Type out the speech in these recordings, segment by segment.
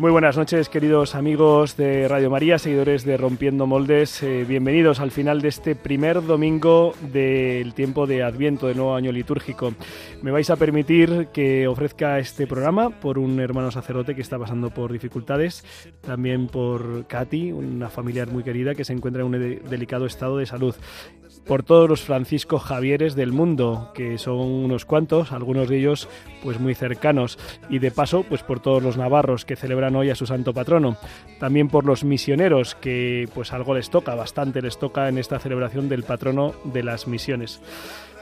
Muy buenas noches, queridos amigos de Radio María, seguidores de Rompiendo Moldes. Eh, bienvenidos al final de este primer domingo del tiempo de Adviento, de nuevo año litúrgico. Me vais a permitir que ofrezca este programa por un hermano sacerdote que está pasando por dificultades, también por Katy, una familiar muy querida que se encuentra en un de- delicado estado de salud por todos los Francisco Javieres del mundo, que son unos cuantos, algunos de ellos pues muy cercanos, y de paso pues por todos los navarros que celebran hoy a su santo patrono, también por los misioneros que pues algo les toca, bastante les toca en esta celebración del patrono de las misiones.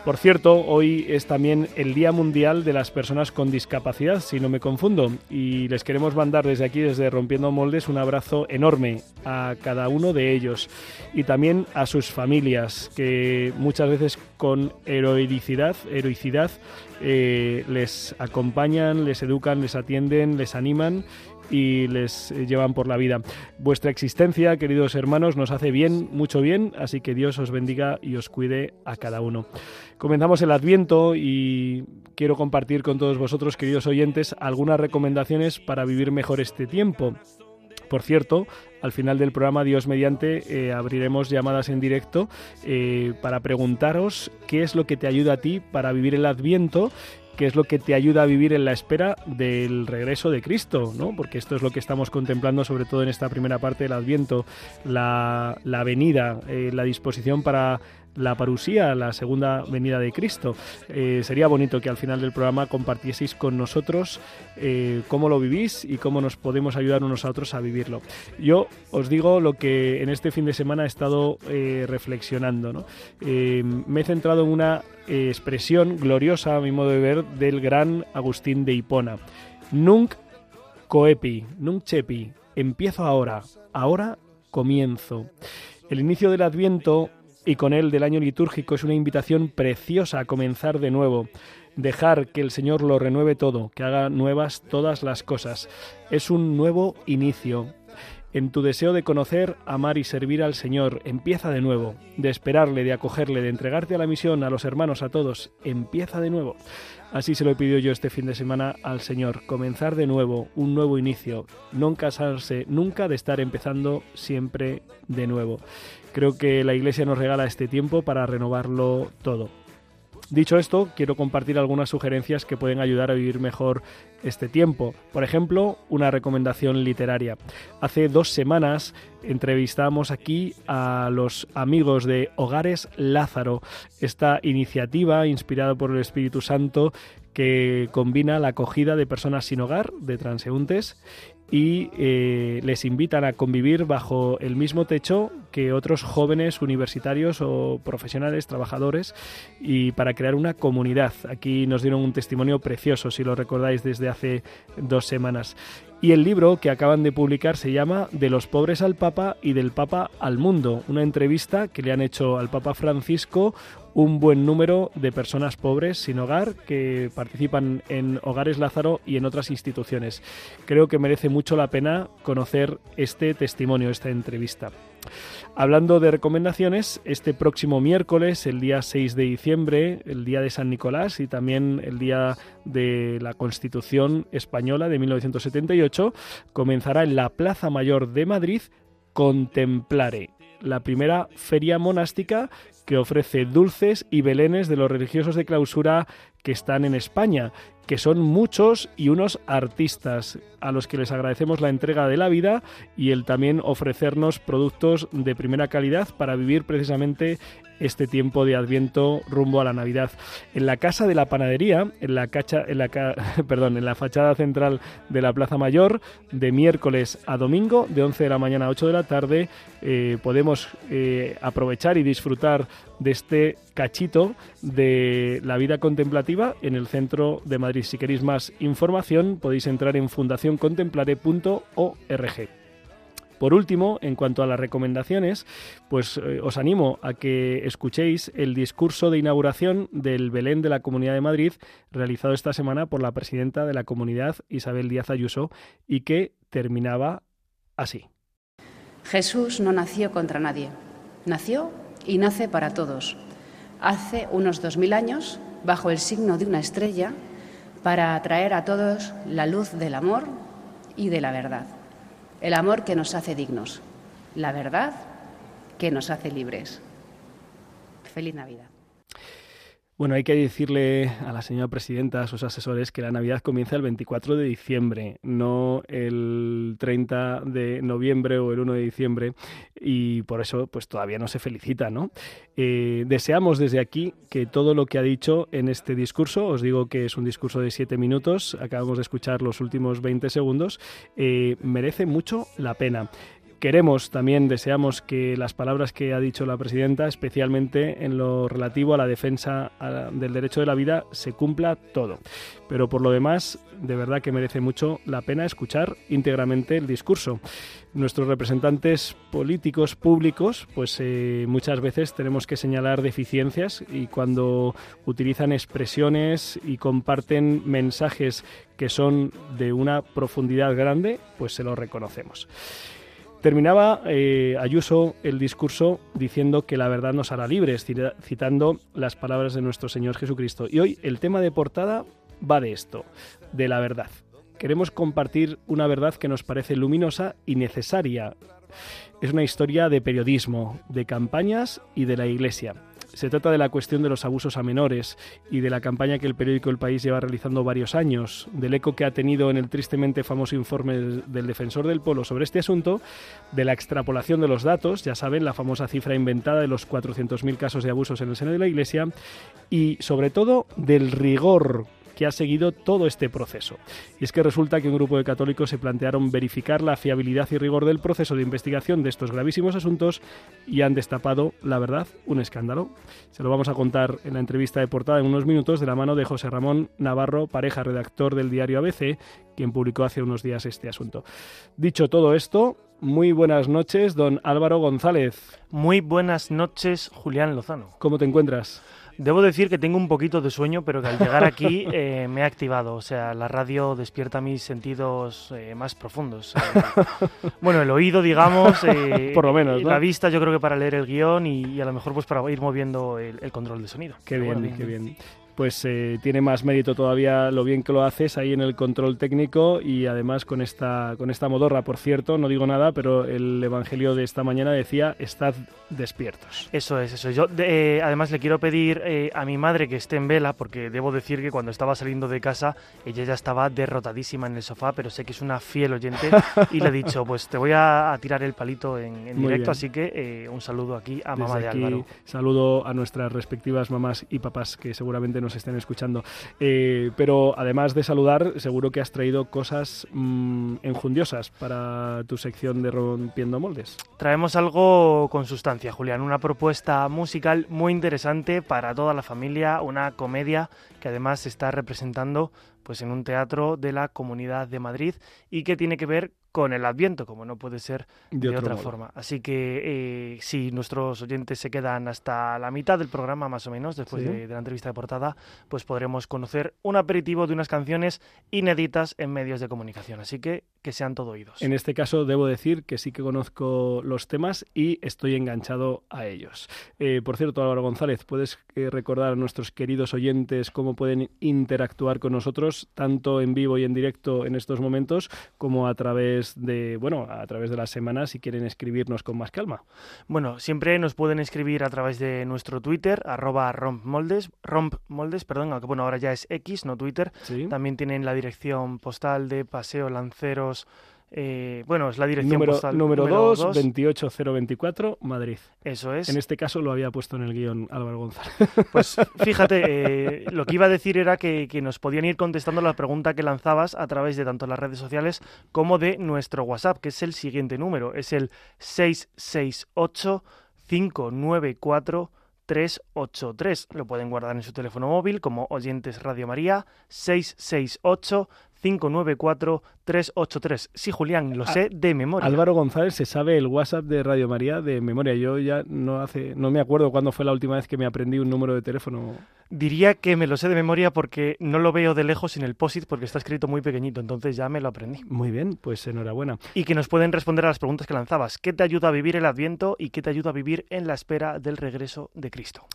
Por cierto, hoy es también el Día Mundial de las Personas con Discapacidad, si no me confundo, y les queremos mandar desde aquí, desde Rompiendo Moldes, un abrazo enorme a cada uno de ellos y también a sus familias, que muchas veces con heroicidad, heroicidad eh, les acompañan, les educan, les atienden, les animan y les eh, llevan por la vida. Vuestra existencia, queridos hermanos, nos hace bien, mucho bien, así que Dios os bendiga y os cuide a cada uno. Comenzamos el Adviento y quiero compartir con todos vosotros, queridos oyentes, algunas recomendaciones para vivir mejor este tiempo. Por cierto, al final del programa, Dios mediante, eh, abriremos llamadas en directo eh, para preguntaros qué es lo que te ayuda a ti para vivir el Adviento qué es lo que te ayuda a vivir en la espera del regreso de Cristo, ¿no? Porque esto es lo que estamos contemplando, sobre todo en esta primera parte del Adviento, la, la venida, eh, la disposición para la parusía, la segunda venida de Cristo. Eh, sería bonito que al final del programa compartieseis con nosotros eh, cómo lo vivís y cómo nos podemos ayudar unos a otros a vivirlo. Yo os digo lo que en este fin de semana he estado eh, reflexionando. me he centrado en una expresión gloriosa, a mi modo de ver, del gran Agustín de Hipona. Nunc coepi, nunc cepi, empiezo ahora, ahora comienzo. El inicio del Adviento y con él del año litúrgico es una invitación preciosa a comenzar de nuevo, dejar que el Señor lo renueve todo, que haga nuevas todas las cosas. Es un nuevo inicio. En tu deseo de conocer, amar y servir al Señor, empieza de nuevo, de esperarle, de acogerle, de entregarte a la misión, a los hermanos, a todos, empieza de nuevo. Así se lo he pedido yo este fin de semana al Señor, comenzar de nuevo, un nuevo inicio, no cansarse nunca de estar empezando siempre de nuevo. Creo que la Iglesia nos regala este tiempo para renovarlo todo. Dicho esto, quiero compartir algunas sugerencias que pueden ayudar a vivir mejor este tiempo. Por ejemplo, una recomendación literaria. Hace dos semanas entrevistamos aquí a los amigos de Hogares Lázaro, esta iniciativa inspirada por el Espíritu Santo que combina la acogida de personas sin hogar, de transeúntes, y eh, les invitan a convivir bajo el mismo techo que otros jóvenes universitarios o profesionales, trabajadores, y para crear una comunidad. Aquí nos dieron un testimonio precioso, si lo recordáis, desde hace dos semanas. Y el libro que acaban de publicar se llama De los pobres al Papa y del Papa al mundo, una entrevista que le han hecho al Papa Francisco un buen número de personas pobres sin hogar que participan en Hogares Lázaro y en otras instituciones. Creo que merece mucho la pena conocer este testimonio, esta entrevista. Hablando de recomendaciones, este próximo miércoles, el día 6 de diciembre, el día de San Nicolás y también el día de la Constitución Española de 1978, comenzará en la Plaza Mayor de Madrid Contemplare, la primera feria monástica que ofrece dulces y belenes de los religiosos de clausura que están en España, que son muchos y unos artistas a los que les agradecemos la entrega de la vida y el también ofrecernos productos de primera calidad para vivir precisamente este tiempo de Adviento rumbo a la Navidad. En la casa de la panadería, en la, cacha, en la, perdón, en la fachada central de la Plaza Mayor, de miércoles a domingo, de 11 de la mañana a 8 de la tarde, eh, podemos eh, aprovechar y disfrutar de este cachito de la vida contemplativa en el centro de Madrid. Si queréis más información, podéis entrar en fundacioncontemplare.org. Por último, en cuanto a las recomendaciones, pues eh, os animo a que escuchéis el discurso de inauguración del Belén de la Comunidad de Madrid realizado esta semana por la presidenta de la comunidad, Isabel Díaz Ayuso, y que terminaba así. Jesús no nació contra nadie, nació y nace para todos. Hace unos dos mil años, bajo el signo de una estrella, para atraer a todos la luz del amor y de la verdad. El amor que nos hace dignos, la verdad que nos hace libres. Feliz Navidad. Bueno, hay que decirle a la señora presidenta, a sus asesores, que la Navidad comienza el 24 de diciembre, no el 30 de noviembre o el 1 de diciembre, y por eso pues todavía no se felicita, ¿no? Eh, deseamos desde aquí que todo lo que ha dicho en este discurso, os digo que es un discurso de siete minutos, acabamos de escuchar los últimos 20 segundos, eh, merece mucho la pena. Queremos también, deseamos que las palabras que ha dicho la presidenta, especialmente en lo relativo a la defensa del derecho de la vida, se cumpla todo. Pero por lo demás, de verdad que merece mucho la pena escuchar íntegramente el discurso. Nuestros representantes políticos públicos, pues eh, muchas veces tenemos que señalar deficiencias y cuando utilizan expresiones y comparten mensajes que son de una profundidad grande, pues se lo reconocemos. Terminaba eh, Ayuso el discurso diciendo que la verdad nos hará libres, citando las palabras de nuestro Señor Jesucristo. Y hoy el tema de portada va de esto, de la verdad. Queremos compartir una verdad que nos parece luminosa y necesaria. Es una historia de periodismo, de campañas y de la Iglesia. Se trata de la cuestión de los abusos a menores y de la campaña que el periódico El País lleva realizando varios años, del eco que ha tenido en el tristemente famoso informe del defensor del Polo sobre este asunto, de la extrapolación de los datos, ya saben, la famosa cifra inventada de los 400.000 casos de abusos en el seno de la Iglesia, y sobre todo del rigor que ha seguido todo este proceso. Y es que resulta que un grupo de católicos se plantearon verificar la fiabilidad y rigor del proceso de investigación de estos gravísimos asuntos y han destapado, la verdad, un escándalo. Se lo vamos a contar en la entrevista de portada en unos minutos de la mano de José Ramón Navarro, pareja redactor del diario ABC, quien publicó hace unos días este asunto. Dicho todo esto, muy buenas noches, don Álvaro González. Muy buenas noches, Julián Lozano. ¿Cómo te encuentras? Debo decir que tengo un poquito de sueño, pero que al llegar aquí eh, me ha activado. O sea, la radio despierta mis sentidos eh, más profundos. Eh, bueno, el oído, digamos. Por lo menos. La vista, yo creo que para leer el guion y, a lo mejor pues para ir moviendo el, control de sonido. Qué bien, qué bien pues eh, tiene más mérito todavía lo bien que lo haces ahí en el control técnico y además con esta, con esta modorra, por cierto, no digo nada, pero el Evangelio de esta mañana decía, estad despiertos. Eso es, eso. Yo eh, además le quiero pedir eh, a mi madre que esté en vela, porque debo decir que cuando estaba saliendo de casa, ella ya estaba derrotadísima en el sofá, pero sé que es una fiel oyente y le he dicho, pues te voy a, tirar el palito en, directo, así que un saludo aquí a mamá de Álvaro. Saludo a nuestras respectivas mamás y papás que seguramente nos nos estén escuchando. Eh, pero además de saludar, seguro que has traído cosas mm, enjundiosas para tu sección de Rompiendo Moldes. Traemos algo con sustancia, Julián, una propuesta musical muy interesante para toda la familia, una comedia que además se está representando pues en un teatro de la Comunidad de Madrid y que tiene que ver con el Adviento, como no puede ser de, otra forma. Así que eh, si nuestros oyentes se quedan hasta la mitad del programa, más o menos, después de, la entrevista de portada, pues podremos conocer un aperitivo de unas canciones inéditas en medios de comunicación. Así que que sean todo oídos. En este caso debo decir que sí que conozco los temas y estoy enganchado a ellos. Eh, por cierto, Álvaro González, ¿puedes eh, recordar a nuestros queridos oyentes cómo pueden interactuar con nosotros, tanto en vivo y en directo en estos momentos, como a través de, bueno, a través de las semanas si quieren escribirnos con más calma? Bueno, siempre nos pueden escribir a través de nuestro Twitter, arroba rompmoldes, rompmoldes, perdón, aunque bueno, ahora ya es X, no Twitter. También tienen la dirección postal de Paseo Lanceros eh, bueno, es la dirección número, postal. Número 2, 28024, Madrid. Eso es. En este caso lo había puesto en el guion Álvaro González. Pues fíjate, eh, lo que iba a decir era que, que, nos podían ir contestando la pregunta que lanzabas a través de tanto las redes sociales como de nuestro WhatsApp, que es el siguiente número. Es el 668 594 383. Lo pueden guardar en su teléfono móvil como oyentes Radio María 668 594-383. Sí, Julián, lo sé de memoria. Álvaro González se sabe el WhatsApp de Radio María de memoria. Yo ya no hace, no me acuerdo cuándo fue la última vez que me aprendí un número de teléfono. Diría que me lo sé de memoria porque no lo veo de lejos en el POSIT porque está escrito muy pequeñito, entonces ya me lo aprendí. Muy bien, pues enhorabuena. Y que nos pueden responder a las preguntas que lanzabas. ¿Qué te ayuda a vivir el Adviento y qué te ayuda a vivir en la espera del regreso de Cristo?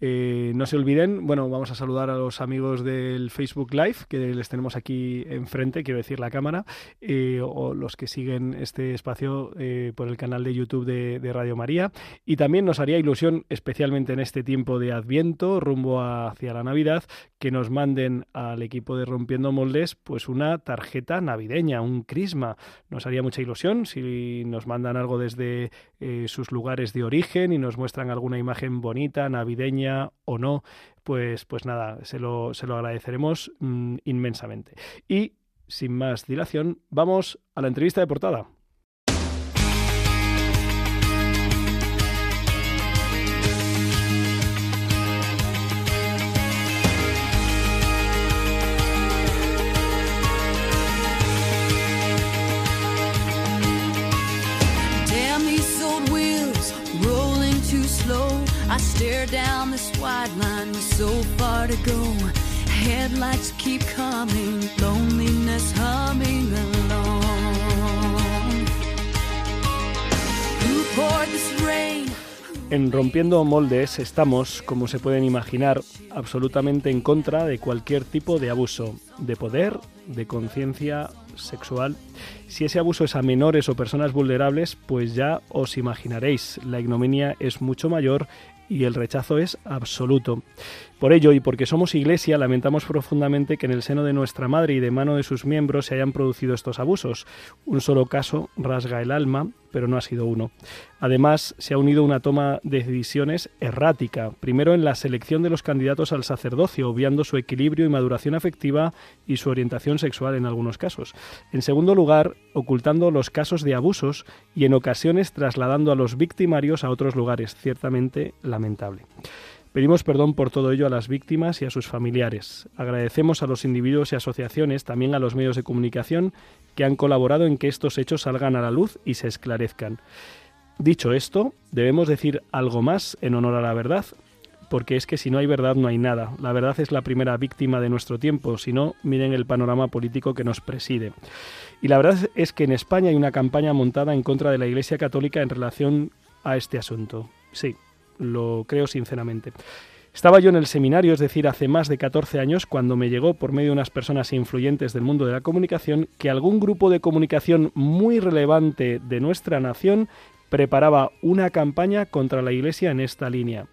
Eh, no se olviden, bueno, vamos a saludar a los amigos del Facebook Live, que les tenemos aquí enfrente, quiero decir la cámara, eh, o los que siguen este espacio eh, por el canal de YouTube de, de, Radio María. Y también nos haría ilusión, especialmente en este tiempo de Adviento, rumbo hacia la Navidad, que nos manden al equipo de Rompiendo Moldes, pues una tarjeta navideña, un crisma. Nos haría mucha ilusión si nos mandan algo desde sus lugares de origen y nos muestran alguna imagen bonita, navideña o no, pues, pues nada, se lo, se lo agradeceremos mm, inmensamente. Y sin más dilación, vamos a la entrevista de portada. So far to go. En Rompiendo Moldes estamos, como se pueden imaginar, absolutamente en contra de cualquier tipo de abuso, de poder, de conciencia sexual. Si ese abuso es a menores o personas vulnerables, pues ya os imaginaréis, la ignominia es mucho mayor y el rechazo es absoluto. Por ello, y porque somos Iglesia, lamentamos profundamente que en el seno de nuestra Madre y de mano de sus miembros se hayan producido estos abusos. Un solo caso rasga el alma, pero no ha sido uno. Además, se ha unido una toma de decisiones errática, primero en la selección de los candidatos al sacerdocio, obviando su equilibrio y maduración afectiva y su orientación sexual en algunos casos. En segundo lugar, ocultando los casos de abusos y en ocasiones trasladando a los victimarios a otros lugares, ciertamente lamentable. Pedimos perdón por todo ello a las víctimas y a sus familiares. Agradecemos a los individuos y asociaciones, también a los medios de comunicación, que han colaborado en que estos hechos salgan a la luz y se esclarezcan. Dicho esto, debemos decir algo más en honor a la verdad, porque es que si no hay verdad no hay nada. La verdad es la primera víctima de nuestro tiempo, si no, miren el panorama político que nos preside. Y la verdad es que en España hay una campaña montada en contra de la Iglesia Católica en relación a este asunto. Sí, lo creo sinceramente. Estaba yo en el seminario, es decir, hace más de 14 años, cuando me llegó por medio de unas personas influyentes del mundo de la comunicación que algún grupo de comunicación muy relevante de nuestra nación preparaba una campaña contra la Iglesia en esta línea.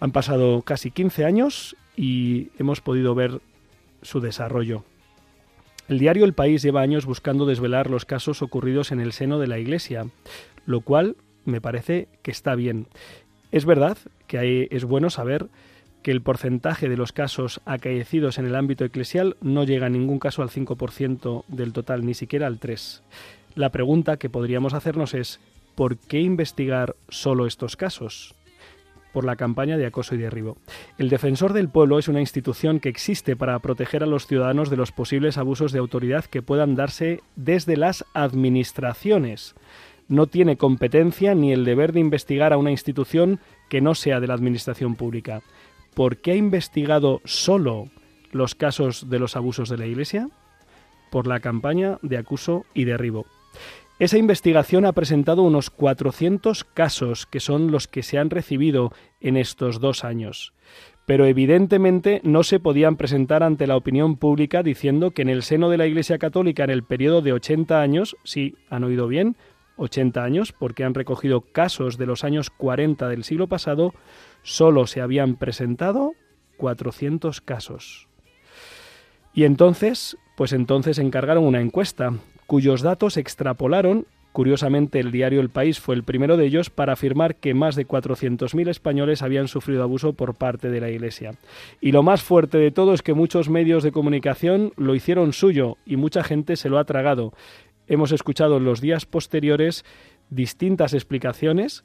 Han pasado casi 15 años y hemos podido ver su desarrollo. El diario El País lleva años buscando desvelar los casos ocurridos en el seno de la Iglesia, lo cual me parece que está bien. Es verdad que es bueno saber que el porcentaje de los casos acaecidos en el ámbito eclesial no llega en ningún caso al 5% del total, ni siquiera al 3%. La pregunta que podríamos hacernos es, ¿por qué investigar solo estos casos? por la campaña de acoso y derribo. El Defensor del Pueblo es una institución que existe para proteger a los ciudadanos de los posibles abusos de autoridad que puedan darse desde las administraciones no tiene competencia ni el deber de investigar a una institución que no sea de la administración pública. ¿Por qué ha investigado solo los casos de los abusos de la Iglesia? por la campaña de acuso y derribo. Esa investigación ha presentado unos 400 casos, que son los que se han recibido en estos dos años. Pero evidentemente no se podían presentar ante la opinión pública diciendo que en el seno de la Iglesia Católica en el periodo de 80 años, sí, han oído bien, 80 años, porque han recogido casos de los años 40 del siglo pasado, solo se habían presentado 400 casos. Y entonces, pues entonces encargaron una encuesta, cuyos datos extrapolaron, curiosamente el diario El País fue el primero de ellos, para afirmar que más de 400.000 españoles habían sufrido abuso por parte de la Iglesia. Y lo más fuerte de todo es que muchos medios de comunicación lo hicieron suyo y mucha gente se lo ha tragado. Hemos escuchado en los días posteriores distintas explicaciones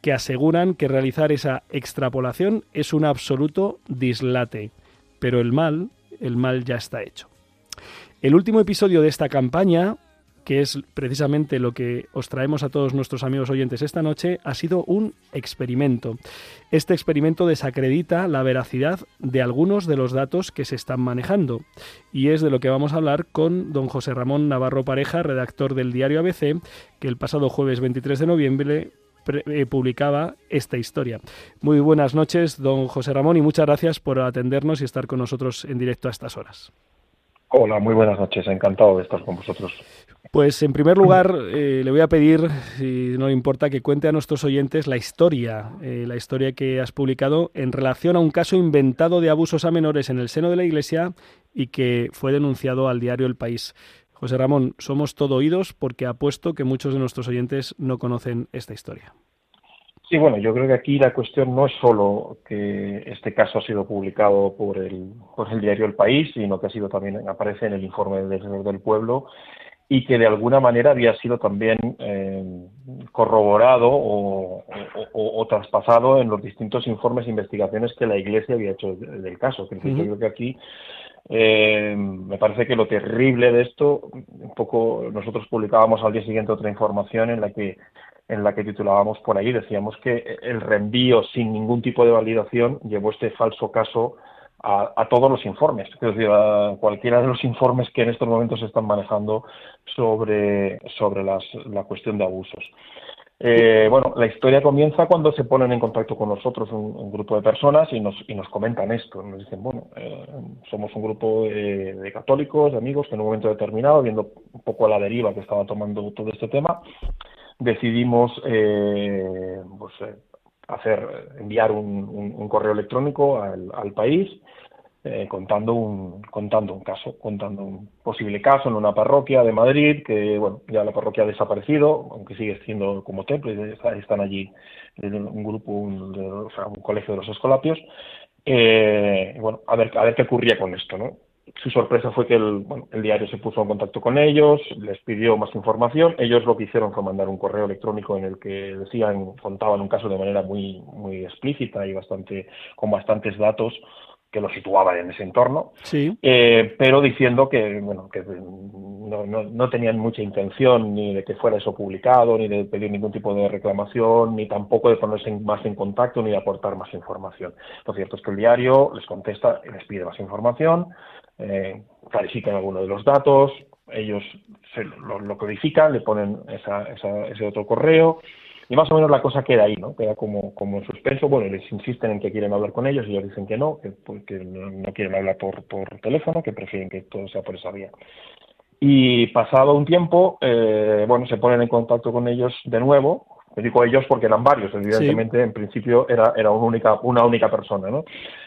que aseguran que realizar esa extrapolación es un absoluto dislate. Pero el mal, el mal ya está hecho. El último episodio de esta campaña, que es precisamente lo que os traemos a todos nuestros amigos oyentes esta noche, ha sido un experimento. Este experimento desacredita la veracidad de algunos de los datos que se están manejando. Y es de lo que vamos a hablar con don José Ramón Navarro Pareja, redactor del diario ABC, que el pasado jueves 23 de noviembre eh, publicaba esta historia. Muy buenas noches, don José Ramón, y muchas gracias por atendernos y estar con nosotros en directo a estas horas. Hola, muy buenas noches. Encantado de estar con vosotros. Pues en primer lugar eh, le voy a pedir, si no le importa, que cuente a nuestros oyentes la historia, eh, la historia que has publicado en relación a un caso inventado de abusos a menores en el seno de la Iglesia y que fue denunciado al diario El País. José Ramón, somos todo oídos porque apuesto que muchos de nuestros oyentes no conocen esta historia. Sí, bueno, yo creo que aquí la cuestión no es solo que este caso ha sido publicado por el, por el diario El País, sino que ha sido también aparece en el informe del del Pueblo y que de alguna manera había sido también eh, corroborado o, traspasado en los distintos informes e investigaciones que la Iglesia había hecho del caso. Yo creo que aquí eh, me parece que lo terrible de esto, un poco nosotros publicábamos al día siguiente otra información en la que en la que titulábamos por ahí, decíamos que el reenvío sin ningún tipo de validación llevó este falso caso a, todos los informes, es decir, a cualquiera de los informes que en estos momentos se están manejando sobre, sobre las, la cuestión de abusos. Eh, bueno, la historia comienza cuando se ponen en contacto con nosotros un, grupo de personas y nos, y nos comentan esto. Nos dicen, bueno, eh, somos un grupo de, católicos, de amigos, que en un momento determinado, viendo un poco la deriva que estaba tomando todo este tema, decidimos eh, pues, eh, hacer enviar un, correo electrónico al, país eh, contando un contando un caso contando un posible caso en una parroquia de Madrid que bueno ya la parroquia ha desaparecido aunque sigue siendo como templo y están allí un grupo un, o sea, colegio de los escolapios bueno a ver a ver qué ocurría con esto no su sorpresa fue que el, bueno, el diario se puso en contacto con ellos, les pidió más información. Ellos lo que hicieron fue mandar un correo electrónico en el que decían, contaban un caso de manera muy, muy explícita y bastante, con bastantes datos que lo situaban en ese entorno, sí. eh, pero diciendo que, bueno, que no, no, no, tenían mucha intención ni de que fuera eso publicado, ni de pedir ningún tipo de reclamación, ni tampoco de ponerse más en contacto, ni de aportar más información. Lo cierto es que el diario les contesta y les pide más información, eh, clarifican algunos de los datos, ellos lo, codifican, le ponen ese otro correo y más o menos la cosa queda ahí, ¿no? Queda como, como en suspenso. Bueno, les insisten en que quieren hablar con ellos y ellos dicen que no, que, pues, no, quieren hablar por, por teléfono, que prefieren que todo sea por esa vía. Y pasado un tiempo, eh, bueno, se ponen en contacto con ellos de nuevo, me digo ellos porque eran varios, evidentemente en principio era, era una, única, una única persona, ¿no?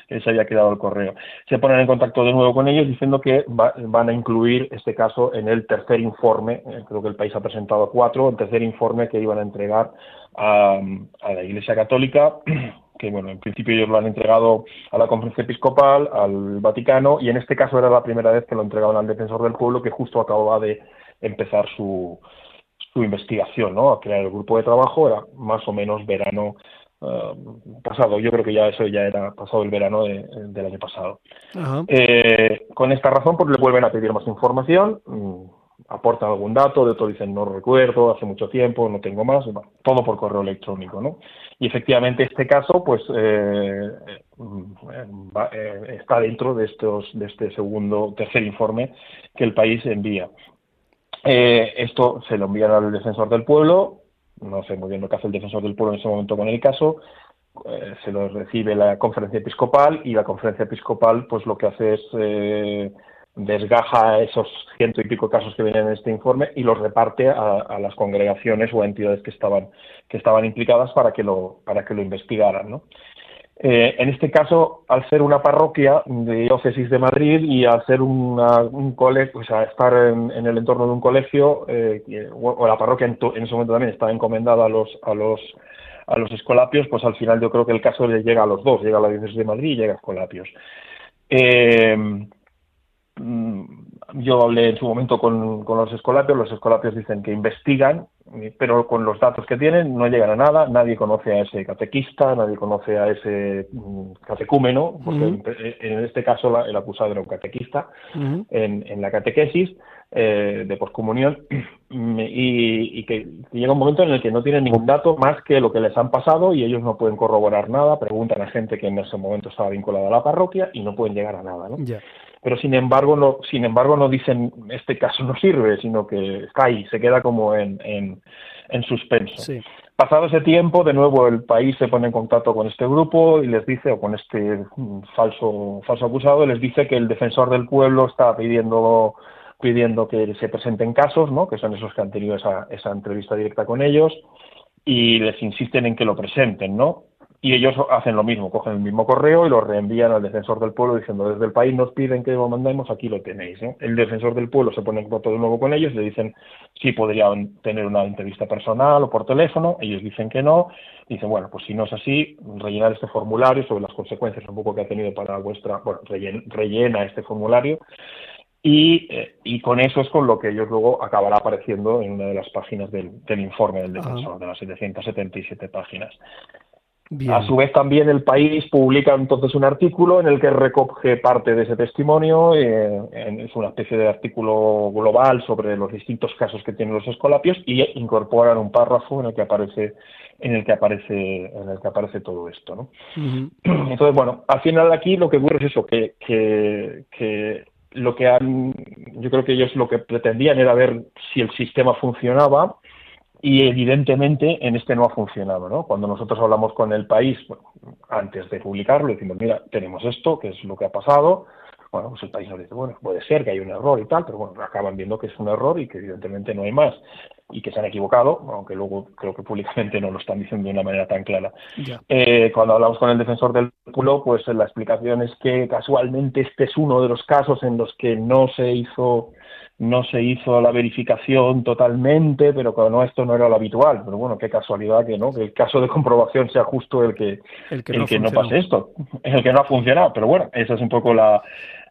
Que se había quedado el correo. Se ponen en contacto de nuevo con ellos diciendo que van a incluir este caso en el tercer informe, eh, creo que el país ha presentado cuatro, el tercer informe que iban a entregar a, a la Iglesia Católica, que bueno, en principio ellos lo han entregado a la Conferencia Episcopal, al Vaticano, y en este caso era la primera vez que lo entregaban al Defensor del Pueblo, que justo acababa de empezar su, su investigación, ¿no? A crear el grupo de trabajo era más o menos verano eh, pasado. Yo creo que ya eso ya era pasado el verano del año pasado. Eh, con esta razón, pues le vuelven a pedir más información. Mm, aportan algún dato, de otros dicen no recuerdo, hace mucho tiempo, no tengo más, todo por correo electrónico, ¿no? Y efectivamente este caso, pues, eh, eh, está dentro de estos, de este segundo, tercer informe que el país envía. Esto se lo envían al defensor del pueblo, no sé muy bien lo que hace el defensor del pueblo en ese momento con el caso, se lo recibe la conferencia episcopal y la conferencia episcopal, pues lo que hace es desgaja esos ciento y pico casos que vienen en este informe y los reparte a, las congregaciones o entidades que estaban que estaban implicadas para que lo para que lo investigaran ¿no? Eh, en este caso, al ser una parroquia de diócesis de Madrid y al ser un colegio, o sea, estar en, el entorno de un colegio, eh, o, la parroquia en, en, ese momento también estaba encomendada a los, a los, a los escolapios, pues al final yo creo que el caso le llega a los dos, llega a la diócesis de Madrid y llega a escolapios. Eh, Mm, yo hablé en su momento con, los escolapios, los escolapios dicen que investigan, pero con los datos que tienen no llegan a nada, nadie conoce a ese catequista, nadie conoce a ese mm, catecúmeno, porque en, este caso el acusado era un catequista en, la catequesis eh, de poscomunión y, y, que llega un momento en el que no tienen ningún dato más que lo que les han pasado y ellos no pueden corroborar nada, preguntan a gente que en ese momento estaba vinculada a la parroquia y no pueden llegar a nada. ¿no? Pero sin embargo no, sin embargo no dicen este caso no sirve, sino que está ahí, se queda como en, en, suspenso. Pasado ese tiempo, de nuevo el país se pone en contacto con este grupo y les dice, o con este mm, falso, falso acusado, les dice que el defensor del pueblo está pidiendo pidiendo que se presenten casos, ¿no? que son esos que han tenido esa, esa entrevista directa con ellos, y les insisten en que lo presenten, ¿no? Y ellos hacen lo mismo, cogen el mismo correo y lo reenvían al defensor del pueblo diciendo desde el país nos piden que lo mandemos, aquí lo tenéis. El defensor del pueblo se pone en contacto de nuevo con ellos, le dicen si podrían tener una entrevista personal o por teléfono, ellos dicen que no, dicen bueno, pues si no es así, rellenar este formulario sobre las consecuencias un poco que ha tenido para vuestra, bueno, rellena, este formulario y, eh, y, con eso es con lo que ellos luego acabará apareciendo en una de las páginas del, informe del defensor, de las 777 páginas. A su vez también el país publica entonces un artículo en el que recoge parte de ese testimonio, eh, es una especie de artículo global sobre los distintos casos que tienen los escolapios y incorporan un párrafo en el que aparece en el que aparece en el que aparece todo esto, ¿no? Entonces bueno, al final aquí lo que ocurre es eso que, que, que lo que han, yo creo que ellos lo que pretendían era ver si el sistema funcionaba y evidentemente en este no ha funcionado, ¿no? Cuando nosotros hablamos con el país, antes de publicarlo, decimos, mira, tenemos esto, que es lo que ha pasado, bueno, pues el país nos dice, bueno, puede ser que hay un error y tal, pero bueno, acaban viendo que es un error y que evidentemente no hay más y que se han equivocado, aunque luego creo que públicamente no lo están diciendo de una manera tan clara. Eh, cuando hablamos con el defensor del pueblo, pues la explicación es que casualmente este es uno de los casos en los que no se hizo no se hizo la verificación totalmente, pero no, esto no era lo habitual. Pero bueno, qué casualidad que no, que el caso de comprobación sea justo el que, el que, no, pase esto, el que no ha funcionado. Pero bueno, esa es un poco la,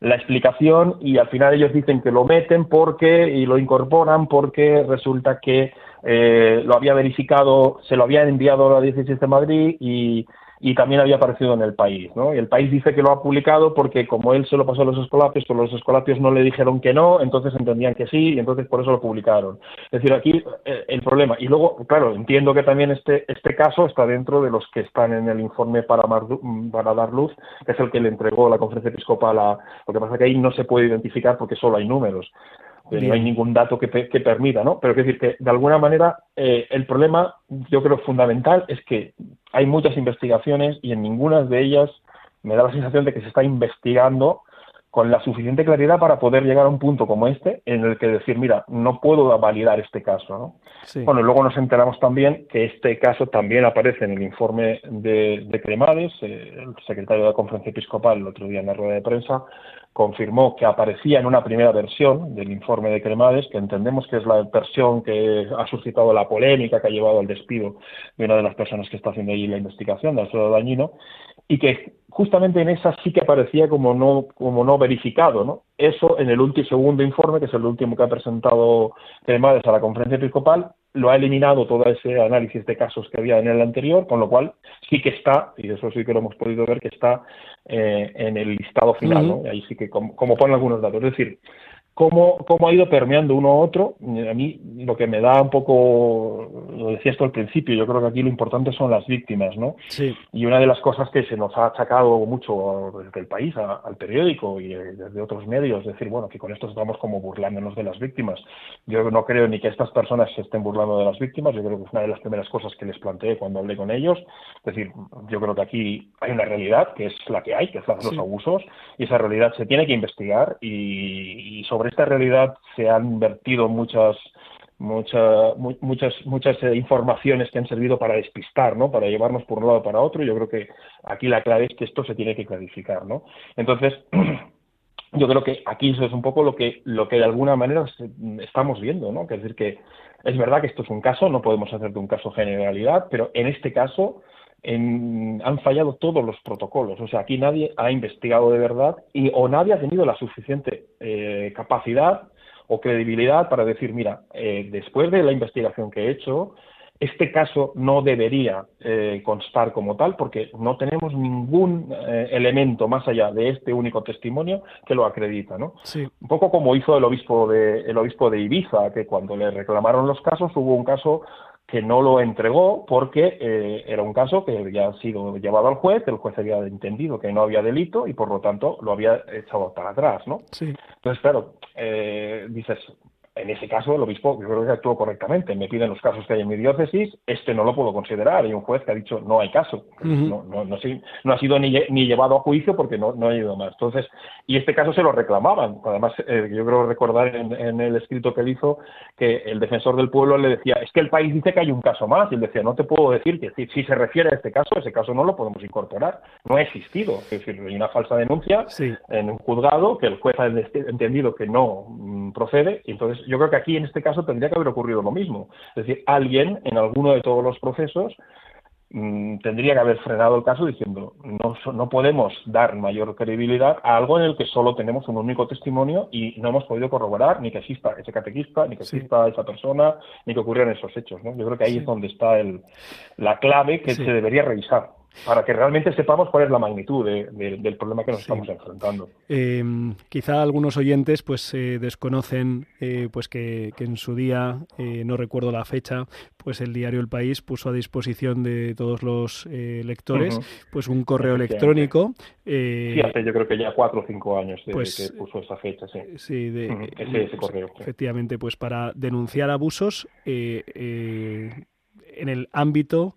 la explicación y al final ellos dicen que lo meten porque y lo incorporan porque resulta que eh, lo había verificado, se lo había enviado a la 16 de Madrid y y también había aparecido en el país. ¿no? Y el país dice que lo ha publicado porque como él se lo pasó a los escolapios, pero los escolapios no le dijeron que no, entonces entendían que sí y entonces por eso lo publicaron. Es decir, aquí eh, el problema. Y luego, claro, entiendo que también este, este caso está dentro de los que están en el informe para, para dar luz, que es el que le entregó la conferencia episcopal a... Lo que pasa que ahí no se puede identificar porque solo hay números no hay ningún dato que, que, permita, ¿no? Pero es decir que de alguna manera eh, el problema, yo creo fundamental, es que hay muchas investigaciones y en ninguna de ellas me da la sensación de que se está investigando con la suficiente claridad para poder llegar a un punto como este en el que decir, mira, no puedo validar este caso, ¿no? Bueno, luego nos enteramos también que este caso también aparece en el informe de, de Cremades, eh, el secretario de la Conferencia Episcopal el otro día en la rueda de prensa confirmó que aparecía en una primera versión del informe de Cremades, que entendemos que es la versión que ha suscitado la polémica que ha llevado al despido de una de las personas que está haciendo ahí la investigación, de Alfredo Dañino, y que justamente en esa sí que aparecía como no, como no verificado, ¿no? Eso en el último segundo informe, que es el último que ha presentado Cremades a la conferencia episcopal, lo ha eliminado todo ese análisis de casos que había en el anterior, con lo cual sí que está, y eso sí que lo hemos podido ver, que está eh, en el listado final, ahí sí que, como, como ponen algunos datos. Es decir, cómo, cómo ha ido permeando uno a otro. A mí lo que me da un poco, lo decía esto al principio, yo creo que aquí lo importante son las víctimas, ¿no? Sí. Y una de las cosas que se nos ha achacado mucho desde el país, al periódico y desde otros medios, es decir, bueno, que con esto estamos como burlándonos de las víctimas. Yo no creo ni que estas personas se estén burlando de las víctimas, yo creo que es una de las primeras cosas que les planteé cuando hablé con ellos. Es decir, yo creo que aquí hay una realidad que es la que hay, que es la de los abusos, y esa realidad se tiene que investigar y, y sobre esta realidad se han vertido muchas muchas muchas muchas eh, informaciones que han servido para despistar, ¿no? Para llevarnos por un lado para otro. Yo creo que aquí la clave es que esto se tiene que clarificar, ¿no? Entonces, yo creo que aquí eso es un poco lo que lo que de alguna manera estamos viendo, ¿no? Es decir que es verdad que esto es un caso, no podemos hacer de un caso generalidad, pero en este caso han fallado todos los protocolos. O sea, aquí nadie ha investigado de verdad y o nadie ha tenido la suficiente eh, capacidad o credibilidad para decir, mira, eh, después de la investigación que he hecho, este caso no debería eh, constar como tal porque no tenemos ningún elemento más allá de este único testimonio que lo acredita, ¿no? Sí. Un poco como hizo el obispo de el obispo de Ibiza, que cuando le reclamaron los casos hubo un caso que no lo entregó porque eh, era un caso que había sido llevado al juez, el juez había entendido que no había delito y por lo tanto lo había echado para atrás, ¿no? Sí. Entonces, claro, eh, dices, en ese caso, el obispo, yo creo que actuó correctamente. Me piden los casos que hay en mi diócesis, este no lo puedo considerar. Hay un juez que ha dicho no hay caso. no, no, no, no, ha sido ni, ni, llevado a juicio porque no, no ha ido más. Entonces, y este caso se lo reclamaban. Además, eh, yo creo recordar en, el escrito que él hizo que el defensor del pueblo le decía, es que el país dice que hay un caso más. Y él decía, no te puedo decir que si, se refiere a este caso, ese caso no lo podemos incorporar. No ha existido. Es decir, hay una falsa denuncia en un juzgado que el juez ha entendido que no mm, procede. Y entonces yo creo que aquí en este caso tendría que haber ocurrido lo mismo. Es decir, alguien en alguno de todos los procesos mm, tendría que haber frenado el caso diciendo no, no podemos dar mayor credibilidad a algo en el que solo tenemos un único testimonio y no hemos podido corroborar ni que exista ese catequista, ni que exista esa persona, ni que ocurrieran esos hechos. ¿no? Yo creo que ahí es donde está el, la clave que se debería revisar para que realmente sepamos cuál es la magnitud del problema que nos estamos enfrentando. Eh, quizá algunos oyentes pues eh, desconocen eh, pues que, en su día, eh, no recuerdo la fecha, pues el diario El País puso a disposición de todos los lectores pues un correo electrónico. sí, hace yo creo que ya cuatro o cinco años desde pues, que puso esa fecha, sí. sí de, ese, correo. Efectivamente, pues para denunciar abusos en el ámbito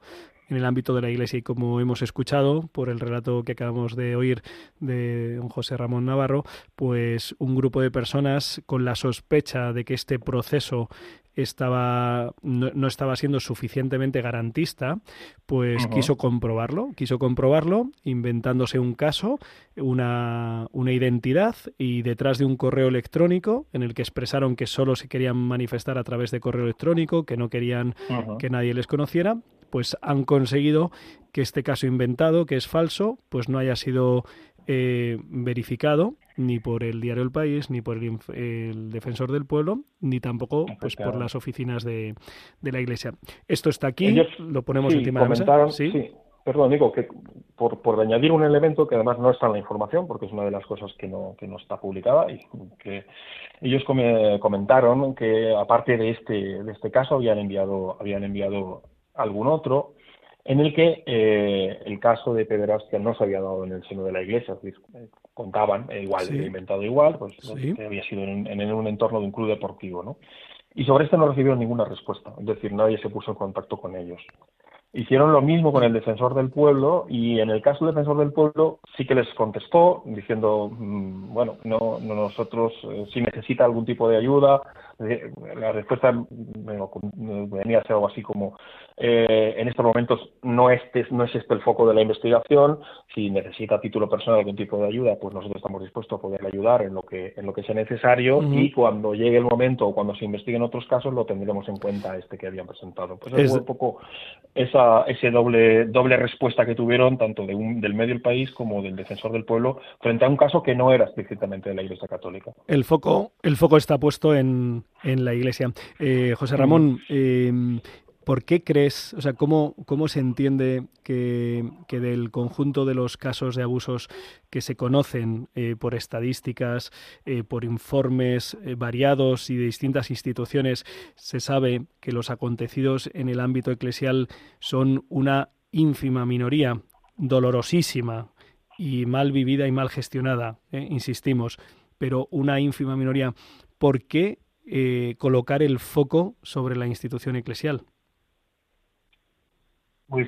en el ámbito de la Iglesia y como hemos escuchado por el relato que acabamos de oír de don José Ramón Navarro, pues un grupo de personas con la sospecha de que este proceso estaba no, estaba siendo suficientemente garantista, pues quiso comprobarlo, quiso comprobarlo inventándose un caso, una, una identidad y detrás de un correo electrónico en el que expresaron que solo se querían manifestar a través de correo electrónico, que no querían que nadie les conociera, pues han conseguido que este caso inventado, que es falso, pues no haya sido eh, verificado ni por el diario El País, ni por el, Defensor del Pueblo, ni tampoco pues por las oficinas de, la Iglesia. Esto está aquí, lo ponemos encima de la mesa. ¿Sí? Perdón, digo que por, por, añadir un elemento que además no está en la información, porque es una de las cosas que no, que no está publicada, y que ellos comentaron que aparte de este, de este caso habían enviado, habían enviado algún otro, en el que eh, el caso de pederastia no se había dado en el seno de la iglesia, contaban eh, igual, inventado igual, pues había sido en, en, un entorno de un club deportivo, ¿no? Y sobre esto no recibieron ninguna respuesta, es decir, nadie se puso en contacto con ellos. Hicieron lo mismo con el defensor del pueblo y en el caso del defensor del pueblo sí que les contestó diciendo, mm, bueno, no, nosotros eh, si necesita algún tipo de ayuda, eh, la respuesta venía a ser algo así como, eh, en estos momentos no, este, no es este el foco de la investigación, si necesita a título personal algún tipo de ayuda, pues nosotros estamos dispuestos a poderle ayudar en lo que, en lo que sea necesario y cuando llegue el momento o cuando se investiguen otros casos lo tendremos en cuenta este que habían presentado. Pues es un poco esa ese doble, doble respuesta que tuvieron tanto de un, del medio del país como del defensor del pueblo frente a un caso que no era explícitamente de la Iglesia Católica. El foco, el foco está puesto en, en la Iglesia. Eh, José Ramón, eh, ¿Por qué crees, o sea, cómo, cómo se entiende que, del conjunto de los casos de abusos que se conocen eh, por estadísticas, eh, por informes eh, variados y de distintas instituciones, se sabe que los acontecidos en el ámbito eclesial son una ínfima minoría, dolorosísima y mal vivida y mal gestionada, insistimos, pero una ínfima minoría. ¿Por qué colocar el foco sobre la institución eclesial? Pues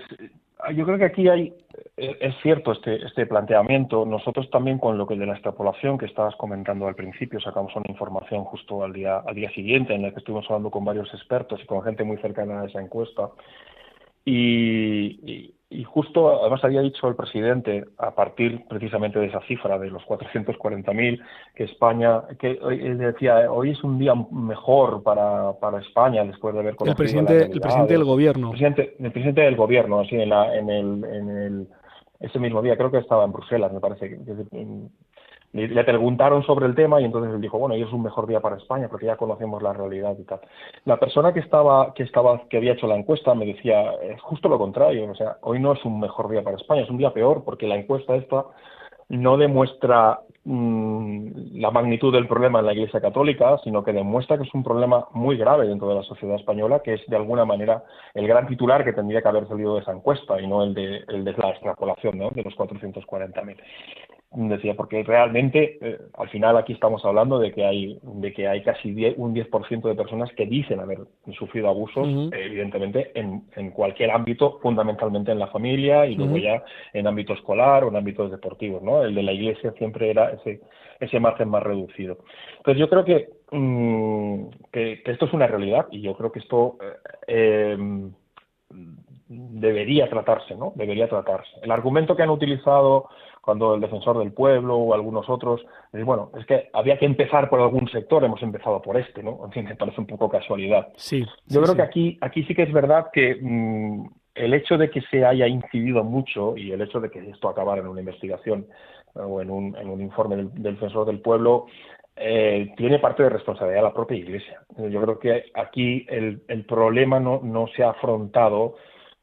yo creo que aquí hay, eh, es cierto este, este planteamiento. Nosotros también con lo que de la extrapolación que estabas comentando al principio, sacamos una información justo al día, al día siguiente en la que estuvimos hablando con varios expertos y con gente muy cercana a esa encuesta. Y, y justo, además había dicho el presidente, a partir precisamente de esa cifra de los 440.000, que España, que él decía, hoy es un día mejor para, para España después de haber conocido el presidente, el presidente del gobierno. El presidente, el presidente del gobierno, así en, la, en, el, en el, ese mismo día, creo que estaba en Bruselas, me parece, le, preguntaron sobre el tema y entonces él dijo, bueno, hoy es un mejor día para España porque ya conocemos la realidad y tal. La persona que estaba, que estaba, que había hecho la encuesta me decía, es justo lo contrario, o sea, hoy no es un mejor día para España, es un día peor porque la encuesta esta no demuestra mm, la magnitud del problema en la Iglesia Católica, sino que demuestra que es un problema muy grave dentro de la sociedad española, que es de alguna manera el gran titular que tendría que haber salido de esa encuesta y no el de, el de la extrapolación de los 440.000 decía porque realmente eh, al final aquí estamos hablando de que hay de que hay casi un 10% de personas que dicen haber sufrido abusos evidentemente en, en, cualquier ámbito fundamentalmente en la familia y luego ya en ámbito escolar o en ámbitos deportivos no el de la iglesia siempre era ese ese margen más reducido. Entonces yo creo que mm, que, esto es una realidad y yo creo que esto eh, em, debería tratarse no debería tratarse. El argumento que han utilizado cuando el defensor del pueblo o algunos otros, bueno, es que había que empezar por algún sector, hemos empezado por este, ¿no? En fin, me parece un poco casualidad. Sí. Yo creo que aquí, aquí sí que es verdad que mm, el hecho de que se haya incidido mucho y el hecho de que esto acabara en una investigación o en un, en un informe del, defensor del pueblo eh, tiene parte de responsabilidad la propia Iglesia. Yo creo que aquí el, el problema no, no se ha afrontado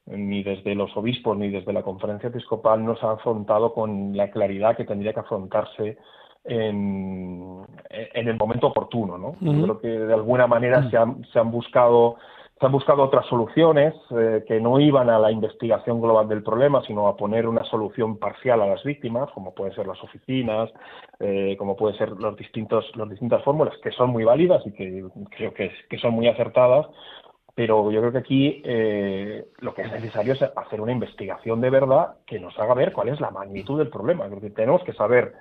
ni desde los obispos ni desde la conferencia episcopal no se ha afrontado con la claridad que tendría que afrontarse en, en el momento oportuno. ¿no? Yo creo que de alguna manera se, han, se han buscado se han buscado otras soluciones eh, que no iban a la investigación global del problema, sino a poner una solución parcial a las víctimas, como pueden ser las oficinas, eh, como pueden ser los distintos, las distintas fórmulas, que son muy válidas y que creo que, que son muy acertadas, pero yo creo que aquí eh, lo que es necesario es hacer una investigación de verdad que nos haga ver cuál es la magnitud del problema. Porque tenemos que saber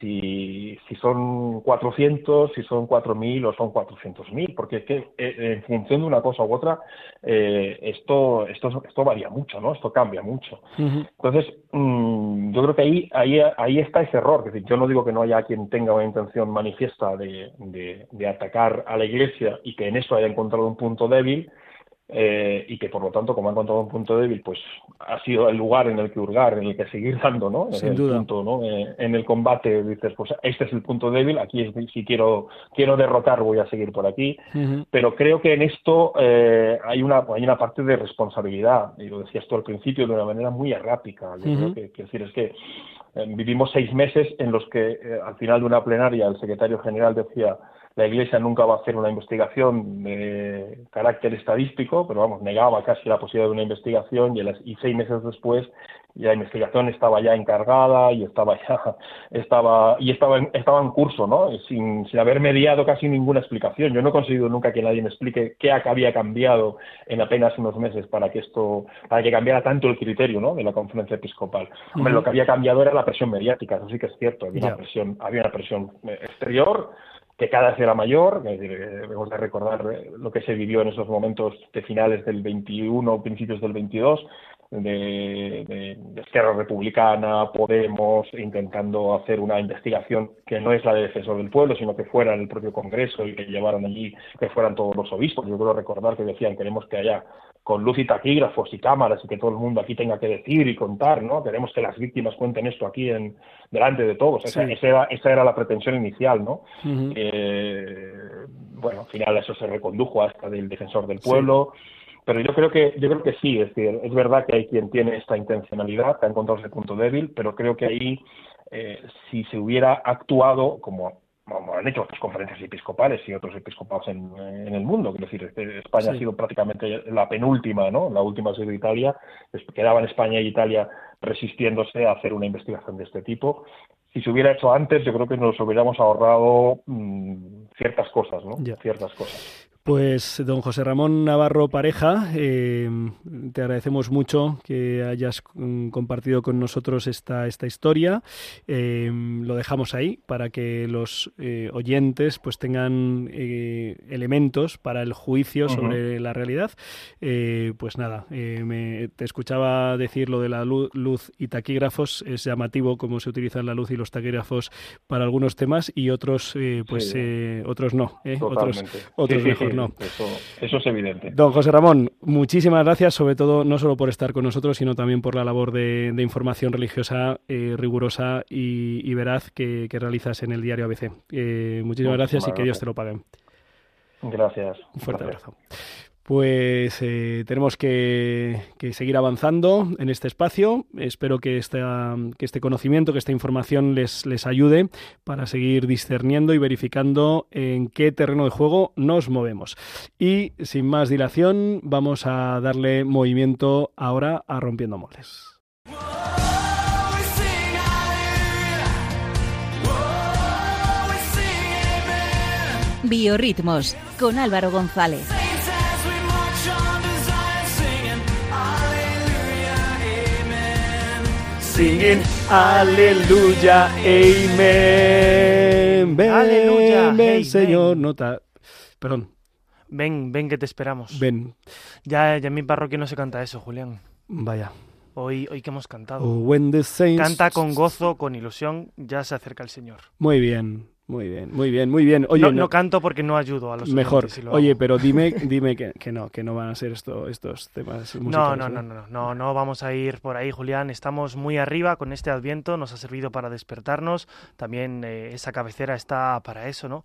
si, si son 400, si son 4.000 o son 400.000, porque es que eh, en función de una cosa u otra, eh, esto, esto, esto varía mucho, ¿no? Esto cambia mucho. Entonces, mm, yo creo que ahí, ahí, ahí está ese error. Es decir, yo no digo que no haya quien tenga una intención manifiesta de, de, de atacar a la Iglesia y que en eso haya encontrado un punto débil, eh, y que por lo tanto, como ha encontrado un punto débil, pues ha sido el lugar en el que hurgar, en el que seguir dando, ¿no? Sin duda. Punto, ¿no? Eh, en el combate dices, pues este es el punto débil, aquí es, si quiero quiero derrotar voy a seguir por aquí, pero creo que en esto eh, hay una hay una parte de responsabilidad, y lo decías tú al principio de una manera muy errática, yo creo que, que decir es que vivimos seis meses en los que al final de una plenaria el secretario general decía la Iglesia nunca va a hacer una investigación de carácter estadístico, pero vamos, negaba casi la posibilidad de una investigación y, seis meses después la investigación estaba ya encargada y estaba ya estaba y estaba en, estaba en curso, ¿no? Sin, sin haber mediado casi ninguna explicación. Yo no he conseguido nunca que nadie me explique qué había cambiado en apenas unos meses para que esto para que cambiara tanto el criterio, ¿no? De la conferencia episcopal. Hombre, lo que había cambiado era la presión mediática, eso sí que es cierto. Había una presión había una presión exterior que cada vez era mayor, debemos de recordar eh, lo que se vivió en esos momentos de finales del 21, principios del 22, de, de, Esquerra Republicana, Podemos, intentando hacer una investigación que no es la de defensor del pueblo, sino que fuera en el propio Congreso y que llevaran allí, que fueran todos los obispos. Yo quiero recordar que decían queremos que haya con luz y taquígrafos y cámaras y que todo el mundo aquí tenga que decir y contar, ¿no? Queremos que las víctimas cuenten esto aquí en delante de todos. Esa, era, esa era la pretensión inicial, ¿no? eh, bueno, al final eso se recondujo hasta del defensor del pueblo. pero yo creo que yo creo que sí, es decir, es verdad que hay quien tiene esta intencionalidad, que ha encontrado ese punto débil, pero creo que ahí eh, si se hubiera actuado como como han hecho otras conferencias episcopales y otros episcopados en, el mundo. Quiero decir, este, España ha sido prácticamente la penúltima, ¿no? La última ha sido Italia. Quedaban España y Italia resistiéndose a hacer una investigación de este tipo. Si se hubiera hecho antes, yo creo que nos hubiéramos ahorrado mm, ciertas cosas, ¿no? Ciertas cosas. Pues don José Ramón Navarro Pareja, eh, te agradecemos mucho que hayas mm, compartido con nosotros esta, esta historia. Eh, lo dejamos ahí para que los eh, oyentes pues tengan elementos para el juicio sobre la realidad. pues nada, me, te escuchaba decir lo de la luz, y taquígrafos. Es llamativo cómo se utilizan la luz y los taquígrafos para algunos temas y otros pues otros no. Otros, otros mejor eso, eso es evidente. Don José Ramón, muchísimas gracias, sobre todo no solo por estar con nosotros, sino también por la labor de, información religiosa eh, rigurosa y, veraz que, realizas en el diario ABC. Eh, muchísimas gracias y que Dios te lo pague. Gracias. Un fuerte abrazo pues eh, tenemos que, seguir avanzando en este espacio. Espero que, este conocimiento, que esta información les, les ayude para seguir discerniendo y verificando en qué terreno de juego nos movemos. Y sin más dilación, vamos a darle movimiento ahora a Rompiendo Moldes. Biorritmos con Álvaro González. Singing aleluya, amen. Ven, aleluya, ven, Señor. Nota, perdón. Ven, ven que te esperamos. Ven. Ya, ya en mi parroquia no se canta eso, Julián. Vaya. Hoy, hoy que hemos cantado. Oh, canta con gozo, con ilusión, ya se acerca el Señor. Muy bien. Muy bien, muy bien, muy bien. Oye, no, canto porque no ayudo a los Mejor. Oye, pero dime, dime que, que, no, que no van a ser esto, estos temas musicales. No, no, no, no, no, no, vamos a ir por ahí, Julián. Estamos muy arriba con este Adviento, nos ha servido para despertarnos. También eh, esa cabecera está para eso, ¿no?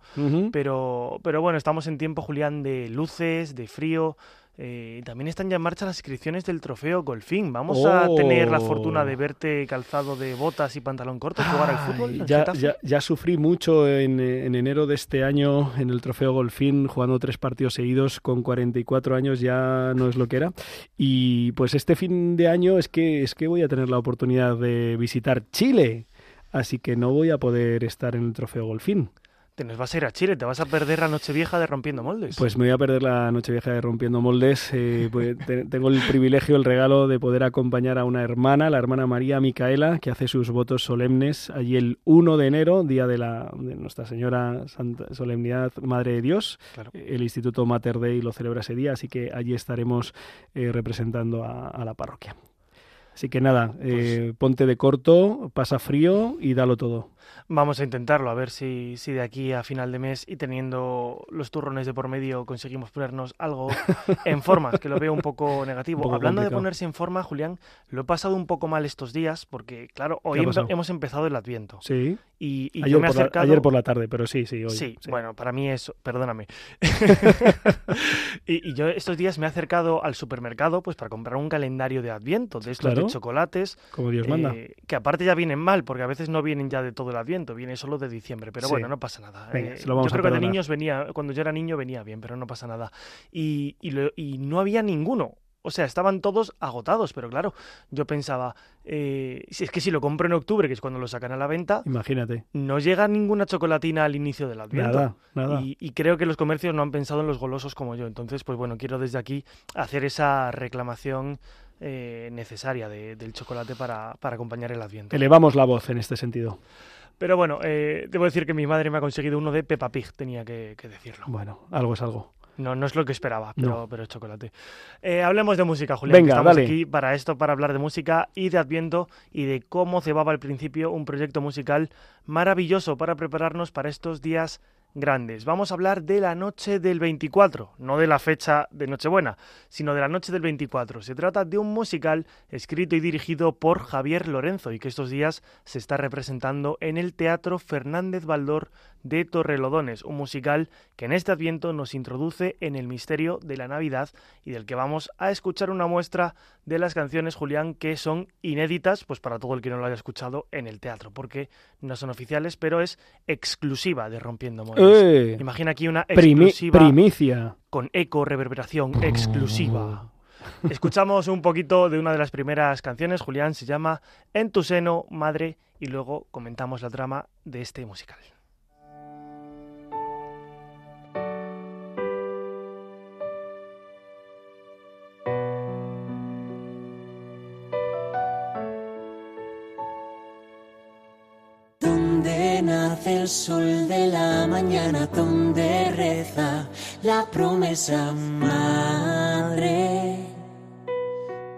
pero, pero bueno, estamos en tiempo, Julián, de luces, de frío, eh, también están ya en marcha las inscripciones del trofeo Golfín. Vamos a tener la fortuna de oh. verte calzado de botas y pantalón corto jugar al fútbol. Ya, ya, sufrí mucho en, en, enero de este año en el trofeo Golfín, jugando tres partidos seguidos con 44 años, ya no es lo que era. Y pues este fin de año es que, es que voy a tener la oportunidad de visitar Chile. Así que no voy a poder estar en el trofeo Golfín. Te nos vas a ir a Chile, te vas a perder la Nochevieja de Rompiendo Moldes. Pues me voy a perder la Nochevieja de Rompiendo Moldes. Eh, pues, tengo el privilegio, el regalo de poder acompañar a una hermana, la hermana María Micaela, que hace sus votos solemnes allí el 1 de enero, día de, la, de Nuestra Señora Santa Solemnidad Madre de Dios. El Instituto Mater Dei lo celebra ese día, así que allí estaremos eh, representando a, la parroquia. Así que nada, eh, pues ponte de corto, pasa frío y dalo todo. Vamos a intentarlo, a ver si, si de aquí a final de mes y teniendo los turrones de por medio conseguimos ponernos algo en forma, que lo veo un poco negativo. Hablando de ponerse en forma, Julián, lo he pasado un poco mal estos días porque, claro, hoy hemos empezado el Adviento. Sí. Y, ayer, yo me he acercado... ayer por la tarde, pero sí, sí, hoy. Sí, bueno, para mí es, perdóname. y, yo estos días me he acercado al supermercado pues para comprar un calendario de Adviento, de estos de chocolates. Como Dios manda. Eh, que aparte ya vienen mal, porque a veces no vienen ya de todo el Adviento, viene solo de diciembre, pero bueno, no pasa nada. Eh, yo creo que de niños venía, cuando yo era niño venía bien, pero no pasa nada. Y, y, no había ninguno. O sea, estaban todos agotados, pero claro, yo pensaba, eh, si es que si lo compro en octubre, que es cuando lo sacan a la venta, imagínate, no llega ninguna chocolatina al inicio del adviento. Nada, nada. Y, y, creo que los comercios no han pensado en los golosos como yo. Entonces, pues bueno, quiero desde aquí hacer esa reclamación eh, necesaria del chocolate para, para acompañar el adviento. Elevamos la voz en este sentido. Pero bueno, eh, debo decir que mi madre me ha conseguido uno de Peppa Pig, tenía que, decirlo. Bueno, algo es algo. No, no es lo que esperaba, pero, pero es chocolate. Eh, hablemos de música, Julián. Venga, estamos aquí para esto, para hablar de música y de Adviento y de cómo cebaba al principio un proyecto musical maravilloso para prepararnos para estos días grandes. Vamos a hablar de la noche del 24, no de la fecha de Nochebuena, sino de la noche del 24. Se trata de un musical escrito y dirigido por Javier Lorenzo y que estos días se está representando en el Teatro Fernández Baldor de Torrelodones, un musical que en este adviento nos introduce en el misterio de la Navidad y del que vamos a escuchar una muestra de las canciones, Julián, que son inéditas, pues para todo el que no lo haya escuchado en el teatro, porque no son oficiales, pero es exclusiva de Rompiendo Moldes. ¡Eh! Imagina aquí una exclusiva primicia. con eco, reverberación exclusiva. Escuchamos un poquito de una de las primeras canciones, Julián, se llama En tu seno, madre, y luego comentamos la trama de este musical. El sol de la mañana, donde reza la promesa, madre,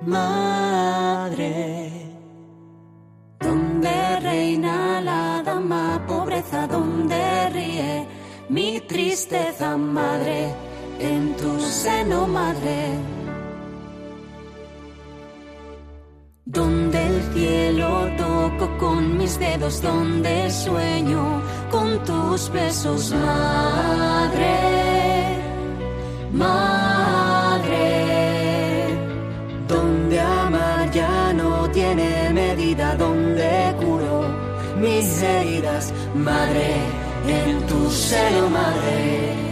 madre. Donde reina la dama pobreza, donde ríe mi tristeza, madre, en tu seno, madre. Donde mis dedos, donde sueño con tus besos, madre, madre. Donde amar ya no tiene medida, donde curo mis heridas, madre, en tu seno, madre.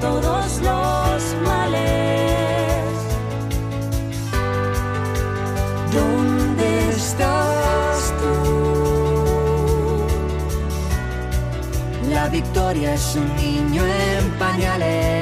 Todos los males. ¿Dónde estás tú? La victoria es un niño en pañales.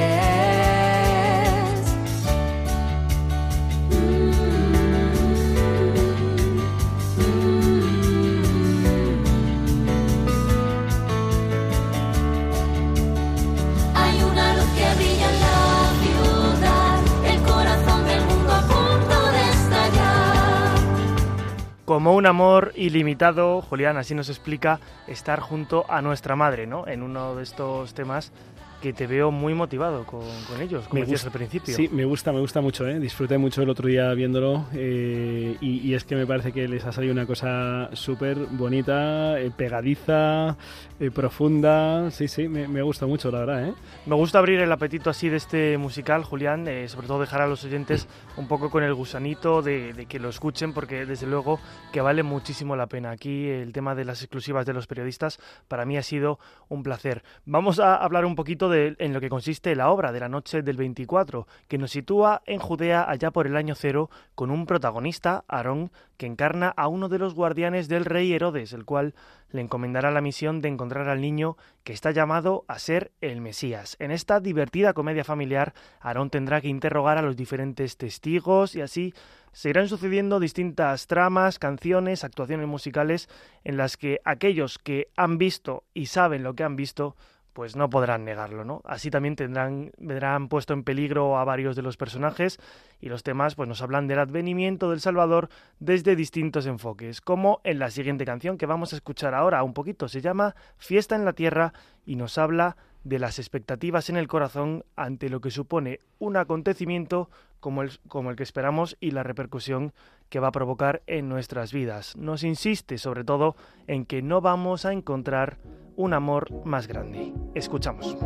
Como un amor ilimitado, Julián, así nos explica estar junto a nuestra madre, ¿no? En uno de estos temas que te veo muy motivado con, con ellos, como Me decías gusta- al principio. Sí, me gusta, me gusta mucho, ¿eh? disfruté mucho el otro día viéndolo eh, y, y es que me parece que les ha salido una cosa súper bonita, eh, pegadiza, eh, profunda, sí, sí, me, me gusta mucho, la verdad. ¿eh? Me gusta abrir el apetito así de este musical, Julián, eh, sobre todo dejar a los oyentes un poco con el gusanito de, de que lo escuchen, porque desde luego que vale muchísimo la pena. Aquí el tema de las exclusivas de los periodistas para mí ha sido un placer. Vamos a hablar un poquito en lo que consiste la obra de la noche del 24, que nos sitúa en Judea allá por el año cero, con un protagonista, Aarón, que encarna a uno de los guardianes del rey Herodes, el cual le encomendará la misión de encontrar al niño que está llamado a ser el Mesías. En esta divertida comedia familiar, Aarón tendrá que interrogar a los diferentes testigos y así se irán sucediendo distintas tramas, canciones, actuaciones musicales en las que aquellos que han visto y saben lo que han visto pues no podrán negarlo, ¿no? Así también tendrán, puesto en peligro a varios de los personajes y los temas pues nos hablan del advenimiento del Salvador desde distintos enfoques, como en la siguiente canción que vamos a escuchar ahora un poquito, se llama Fiesta en la Tierra y nos habla de las expectativas en el corazón ante lo que supone un acontecimiento como el, como el que esperamos y la repercusión que va a provocar en nuestras vidas. Nos insiste sobre todo en que no vamos a encontrar un amor más grande. Escuchamos.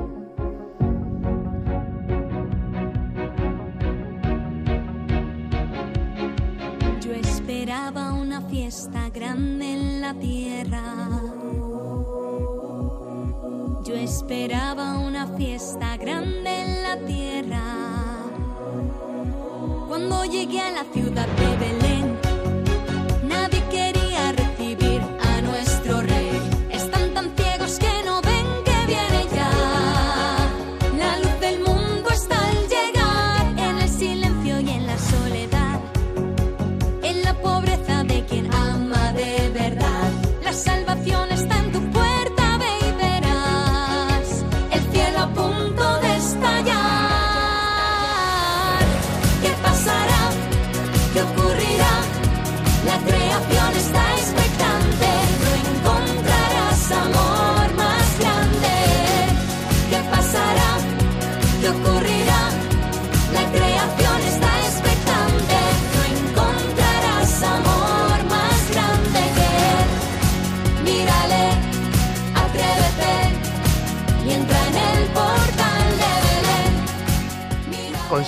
Yo esperaba una fiesta grande en la tierra. Esperaba una fiesta grande en la tierra. Cuando llegué a la ciudad de Belén,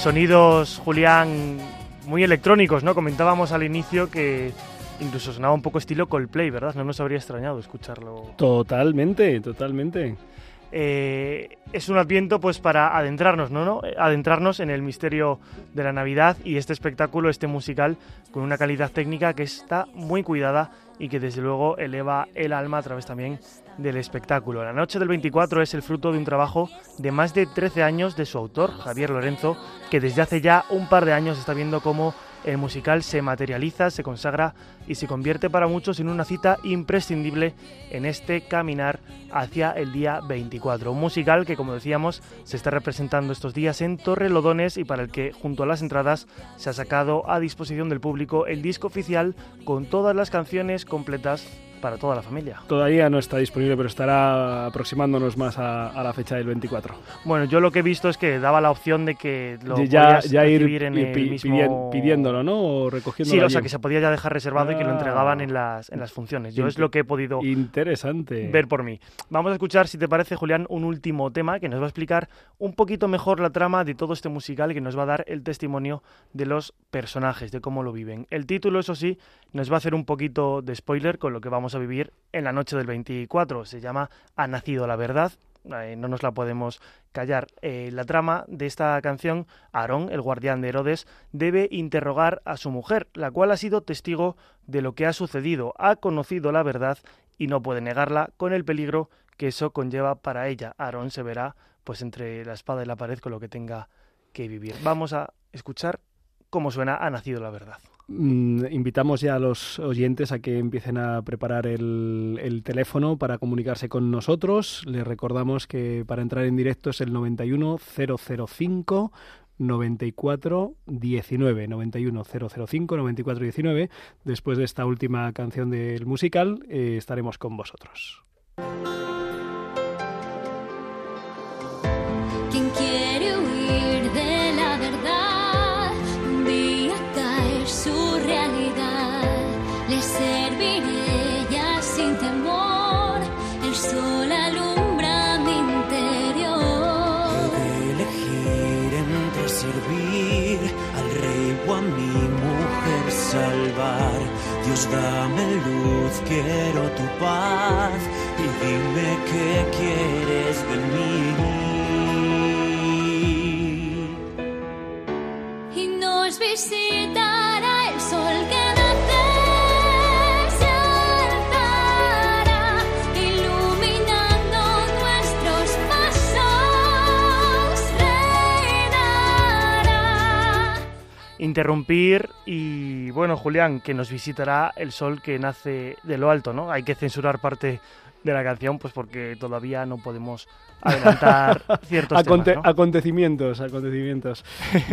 Sonidos, Julián, muy electrónicos, ¿no? Comentábamos al inicio que incluso sonaba un poco estilo Coldplay, ¿verdad? No nos habría extrañado escucharlo. Totalmente, totalmente. Eh, es un adviento pues para adentrarnos, ¿no? ¿no? Adentrarnos en el misterio de la Navidad y este espectáculo, este musical, con una calidad técnica que está muy cuidada y que desde luego eleva el alma a través también del espectáculo. La noche del 24 es el fruto de un trabajo de más de 13 años de su autor, Javier Lorenzo, que desde hace ya un par de años está viendo cómo el musical se materializa, se consagra y se convierte para muchos en una cita imprescindible en este caminar hacia el día 24. Un musical que, como decíamos, se está representando estos días en Torrelodones y para el que, junto a las entradas, se ha sacado a disposición del público el disco oficial con todas las canciones completas para toda la familia. Todavía no está disponible, pero estará aproximándonos más a, a la fecha del 24. Bueno, yo lo que he visto es que daba la opción de que lo ya, ya ir en el mismo... pidiéndolo, ¿no? O recogiéndolo. Sí, o sea, que se podía ya dejar reservado y que lo Ah. entregaban en las, en las funciones. Yo es lo que he podido Interesante. ver por mí. Vamos a escuchar, si te parece, Julián, un último tema que nos va a explicar un poquito mejor la trama de todo este musical y que nos va a dar el testimonio de los personajes, de cómo lo viven. El título, eso sí, nos va a hacer un poquito de spoiler con lo que vamos a vivir en la noche del 24. Se llama Ha nacido la verdad. Eh, no nos la podemos callar. Eh, la trama de esta canción, Aarón, el guardián de Herodes, debe interrogar a su mujer, la cual ha sido testigo de lo que ha sucedido, ha conocido la verdad y no puede negarla con el peligro que eso conlleva para ella. Aarón se verá pues entre la espada y la pared con lo que tenga que vivir. Vamos a escuchar cómo suena Ha nacido la verdad. Mm, invitamos ya a los oyentes a que empiecen a preparar el, el teléfono para comunicarse con nosotros. Les recordamos que para entrar en directo es el 91 005 94 19 91 005 94 19. Después de esta última canción del musical eh, estaremos con vosotros. Quien salvar. Dios dame luz, quiero tu paz y dime qué quieres de mí. Y nos visitará Interrumpir y bueno, Julián, que nos visitará el sol que nace de lo alto, ¿no? Hay que censurar parte de la canción pues porque todavía no podemos adelantar ciertos Aconte- temas, ¿no? Acontecimientos, acontecimientos.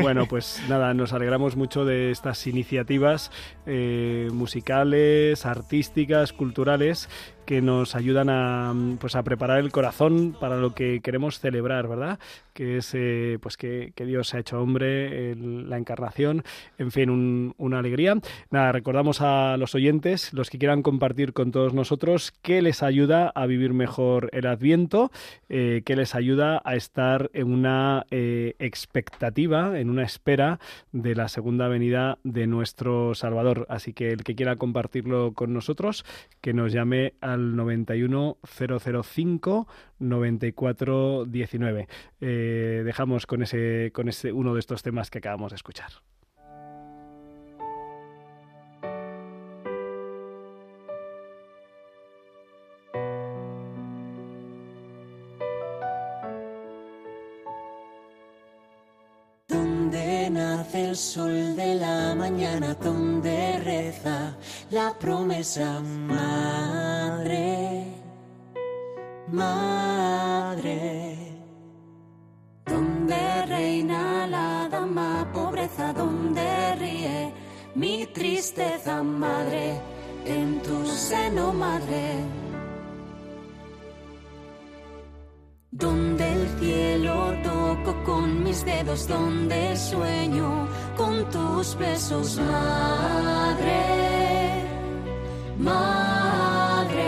Bueno, pues nada, nos alegramos mucho de estas iniciativas eh, musicales, artísticas, culturales que nos ayudan a, mm, pues a preparar el corazón para lo que queremos celebrar, ¿verdad? Que es eh, pues que, que Dios se ha hecho hombre, la encarnación, en fin, un- una alegría. Nada, recordamos a los oyentes, los que quieran compartir con todos nosotros, qué les ayuda a vivir mejor el Adviento, eh, qué les ayuda a estar en una eh, expectativa, en una espera de la segunda venida de nuestro Salvador. Así que el que quiera compartirlo con nosotros, que nos llame al 91 005 94 19. Eh, dejamos con ese, con ese uno de estos temas que acabamos de escuchar. El sol de la mañana, donde reza la promesa madre, madre. Donde reina la dama pobreza, donde ríe mi tristeza madre, en tu seno madre. Donde el cielo toco con mis dedos, donde sueño con tus besos, madre, madre.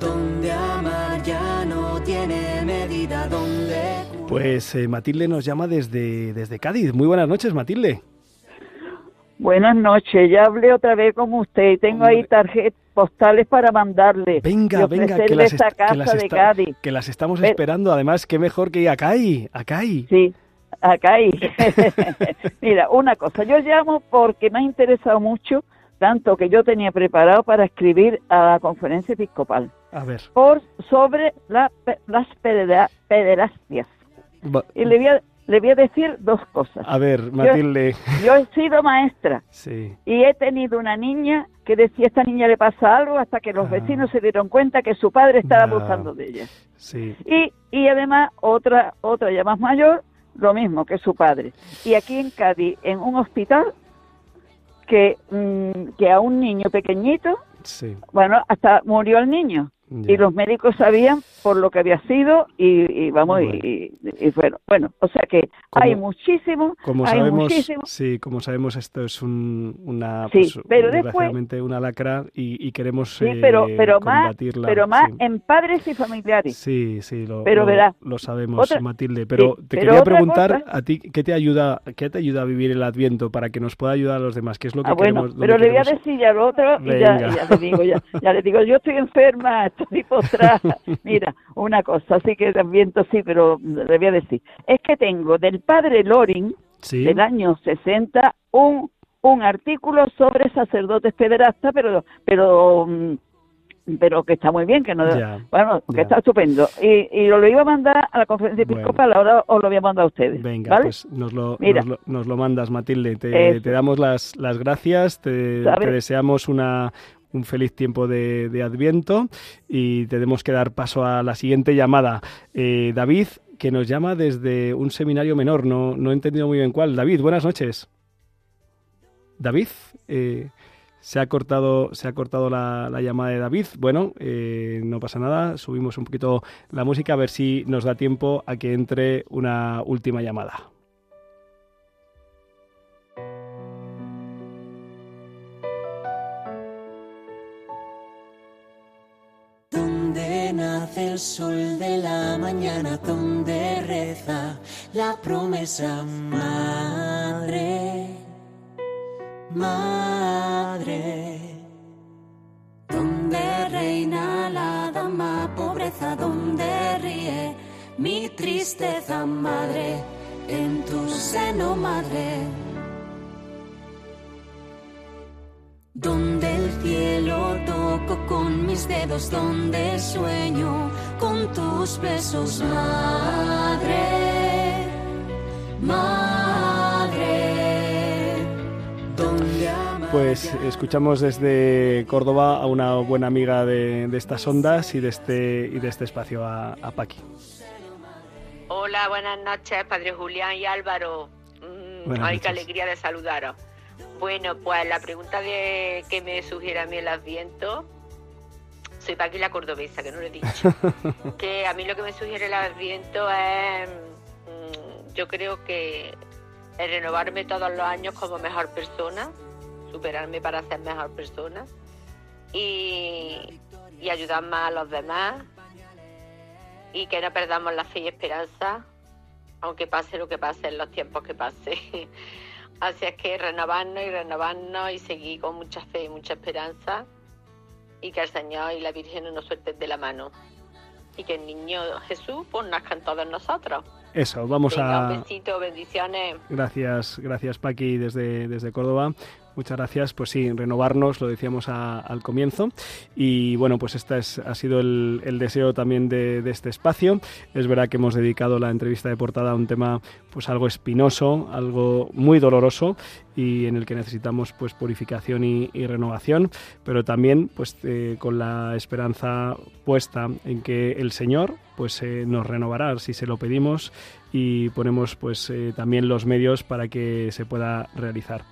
Donde amar ya no tiene medida, donde Pues eh, Matilde nos llama desde, desde Cádiz. Muy buenas noches, Matilde. Buenas noches, ya hablé otra vez con usted y tengo ahí tarjetas postales para mandarle. Venga, y venga, que las, esta est- casa que las de Cádiz. que las estamos Pero- esperando. Además, qué mejor que acá hay, acá hay. Sí, acá hay. Mira, una cosa, yo llamo porque me ha interesado mucho, tanto que yo tenía preparado para escribir a la conferencia episcopal, A ver. por sobre la las pedera- pederastias. Y le voy, a, le voy a decir dos cosas. a ver, Matilde. Yo he sido maestra Sí. y he tenido una niña que decía, esta niña le pasa algo, hasta que los vecinos se dieron cuenta que su padre estaba Ah. abusando de ella. Sí. Y, y además otra, otra ya más mayor, lo mismo que su padre. Y aquí en Cádiz, en un hospital, que, mm, que a un niño pequeñito, Sí. bueno, hasta murió el niño. Ya. Y los médicos sabían por lo que había sido y, y vamos, y- Bueno. y, y bueno, bueno, o sea que Como- hay muchísimo, Como hay sabemos, muchísimo. sí, como sabemos, esto es un, una, Sí, pues, pero después- desgraciadamente una lacra y, y queremos Sí, eh, pero, pero más, combatirla. pero más sí. en padres y familiares. Sí, sí, lo, Pero lo- lo sabemos, otra- Matilde. Pero sí, te pero quería preguntar cosa- a ti, ¿qué te ayuda, qué te ayuda a vivir el Adviento para que nos pueda ayudar a los demás? ¿Qué es lo que Ah, bueno, queremos? pero le voy a decir ya lo otro y ya, ya le digo, ya, ya le digo, yo estoy enferma, estoy postrada. Mira, una cosa, así que también sí, pero le voy a decir. Es que tengo del padre Loring, Sí. del año 60, un, un artículo sobre sacerdotes pederastas, pero, pero, mm, pero que está muy bien, que no, Ya, bueno, que ya. está estupendo. Y, y lo, lo iba a mandar a la conferencia episcopal, ahora os lo voy a mandar a ustedes. Venga, ¿vale? pues nos lo, Mira. nos, lo, nos lo mandas, Matilde. Te, te damos las, las gracias, te, te deseamos una, un feliz tiempo de, Adviento y tenemos que dar paso a la siguiente llamada. Eh, David, que nos llama desde un seminario menor, no, no he entendido muy bien cuál. David, buenas noches. David, eh, se ha cortado, se ha cortado la, la llamada de David. Bueno, eh, no pasa nada, subimos un poquito la música a ver si nos da tiempo a que entre una última llamada. El sol de la mañana, donde reza la promesa madre, madre. Donde reina la dama pobreza, donde ríe mi tristeza madre, en tu seno madre. Donde el cielo toco con mis dedos, donde sueño con tus besos, madre, madre. Pues escuchamos desde Córdoba a una buena amiga de, de estas ondas y de este, y de este espacio, a, a Paqui. Hola, buenas noches, Padre Julián y Álvaro. Mm, Buenas ay, qué alegría de saludaros. Bueno, pues la pregunta de que me sugiere a mí el Adviento, soy Paqui la cordobesa, que no lo he dicho. que a mí lo que me sugiere el Adviento es, mm, yo creo que el renovarme todos los años como mejor persona, superarme para ser mejor persona y, y ayudar más a los demás y que no perdamos la fe y esperanza, aunque pase lo que pase en los tiempos que pase. Así es que renovarnos y renovarnos y seguir con mucha fe y mucha esperanza y que el Señor y la Virgen no nos suelten de la mano y que el niño Jesús pues nazca en todos nosotros. Eso, vamos Venga, a... Un besito, bendiciones. Gracias, gracias Paqui desde, desde Córdoba. Muchas gracias. Pues sí, renovarnos, lo decíamos a- al comienzo. Y bueno, pues este es, ha sido el, el deseo también de, de este espacio. Es verdad que hemos dedicado la entrevista de portada a un tema pues algo espinoso, algo muy doloroso y en el que necesitamos pues purificación y, y renovación, pero también pues eh, con la esperanza puesta en que el Señor pues eh, nos renovará si se lo pedimos y ponemos pues eh, también los medios para que se pueda realizar.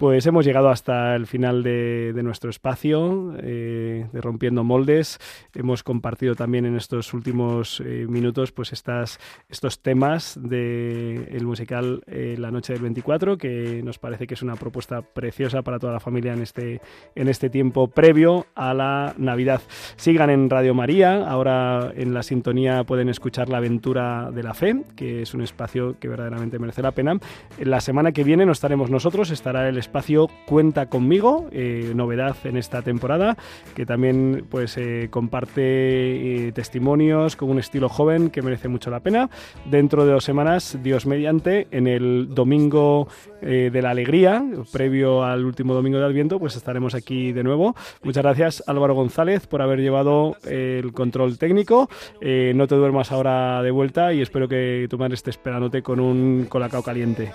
Pues hemos llegado hasta el final de, de nuestro espacio eh, de Rompiendo Moldes. Hemos compartido también en estos últimos eh, minutos pues estas, estos temas del el musical eh, La Noche del 24, que nos parece que es una propuesta preciosa para toda la familia en este, en este tiempo previo a la Navidad. Sigan en Radio María, ahora en la sintonía pueden escuchar La Aventura de la Fe, que es un espacio que verdaderamente merece la pena. La semana que viene no estaremos nosotros, estará el espacio Cuenta conmigo, eh, novedad en esta temporada, que también pues eh, comparte eh, testimonios con un estilo joven que merece mucho la pena. Dentro de dos semanas, Dios mediante, en el domingo eh, de la alegría, previo al último domingo de Adviento, pues estaremos aquí de nuevo. Muchas gracias Álvaro González por haber llevado el control técnico. Eh, no te duermas ahora de vuelta y espero que tu madre esté esperándote con un colacao caliente.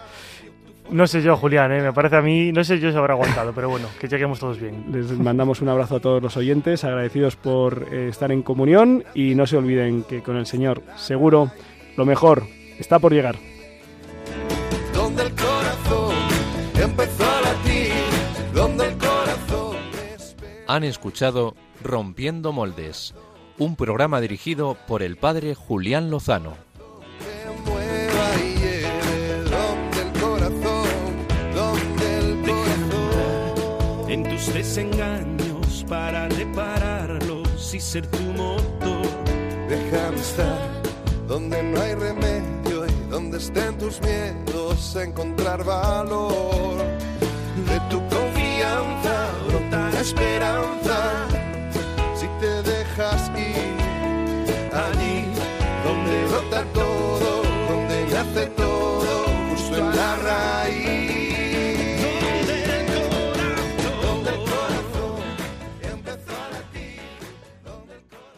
No sé yo, Julián, ¿eh? me parece a mí, no sé yo si habrá aguantado, pero bueno, que lleguemos todos bien. Les mandamos un abrazo a todos los oyentes, agradecidos por eh, estar en comunión y no se olviden que con el Señor seguro lo mejor está por llegar. Donde el corazón Han escuchado Rompiendo Moldes, un programa dirigido por el padre Julián Lozano. mueva y lleve, donde el corazón, donde el corazón. en tus desengaños para repararlos y ser tu motor. Déjame estar donde no hay remedio y donde estén tus miedos, encontrar valor esperanza si te dejas ir allí donde brota todo, donde nace todo.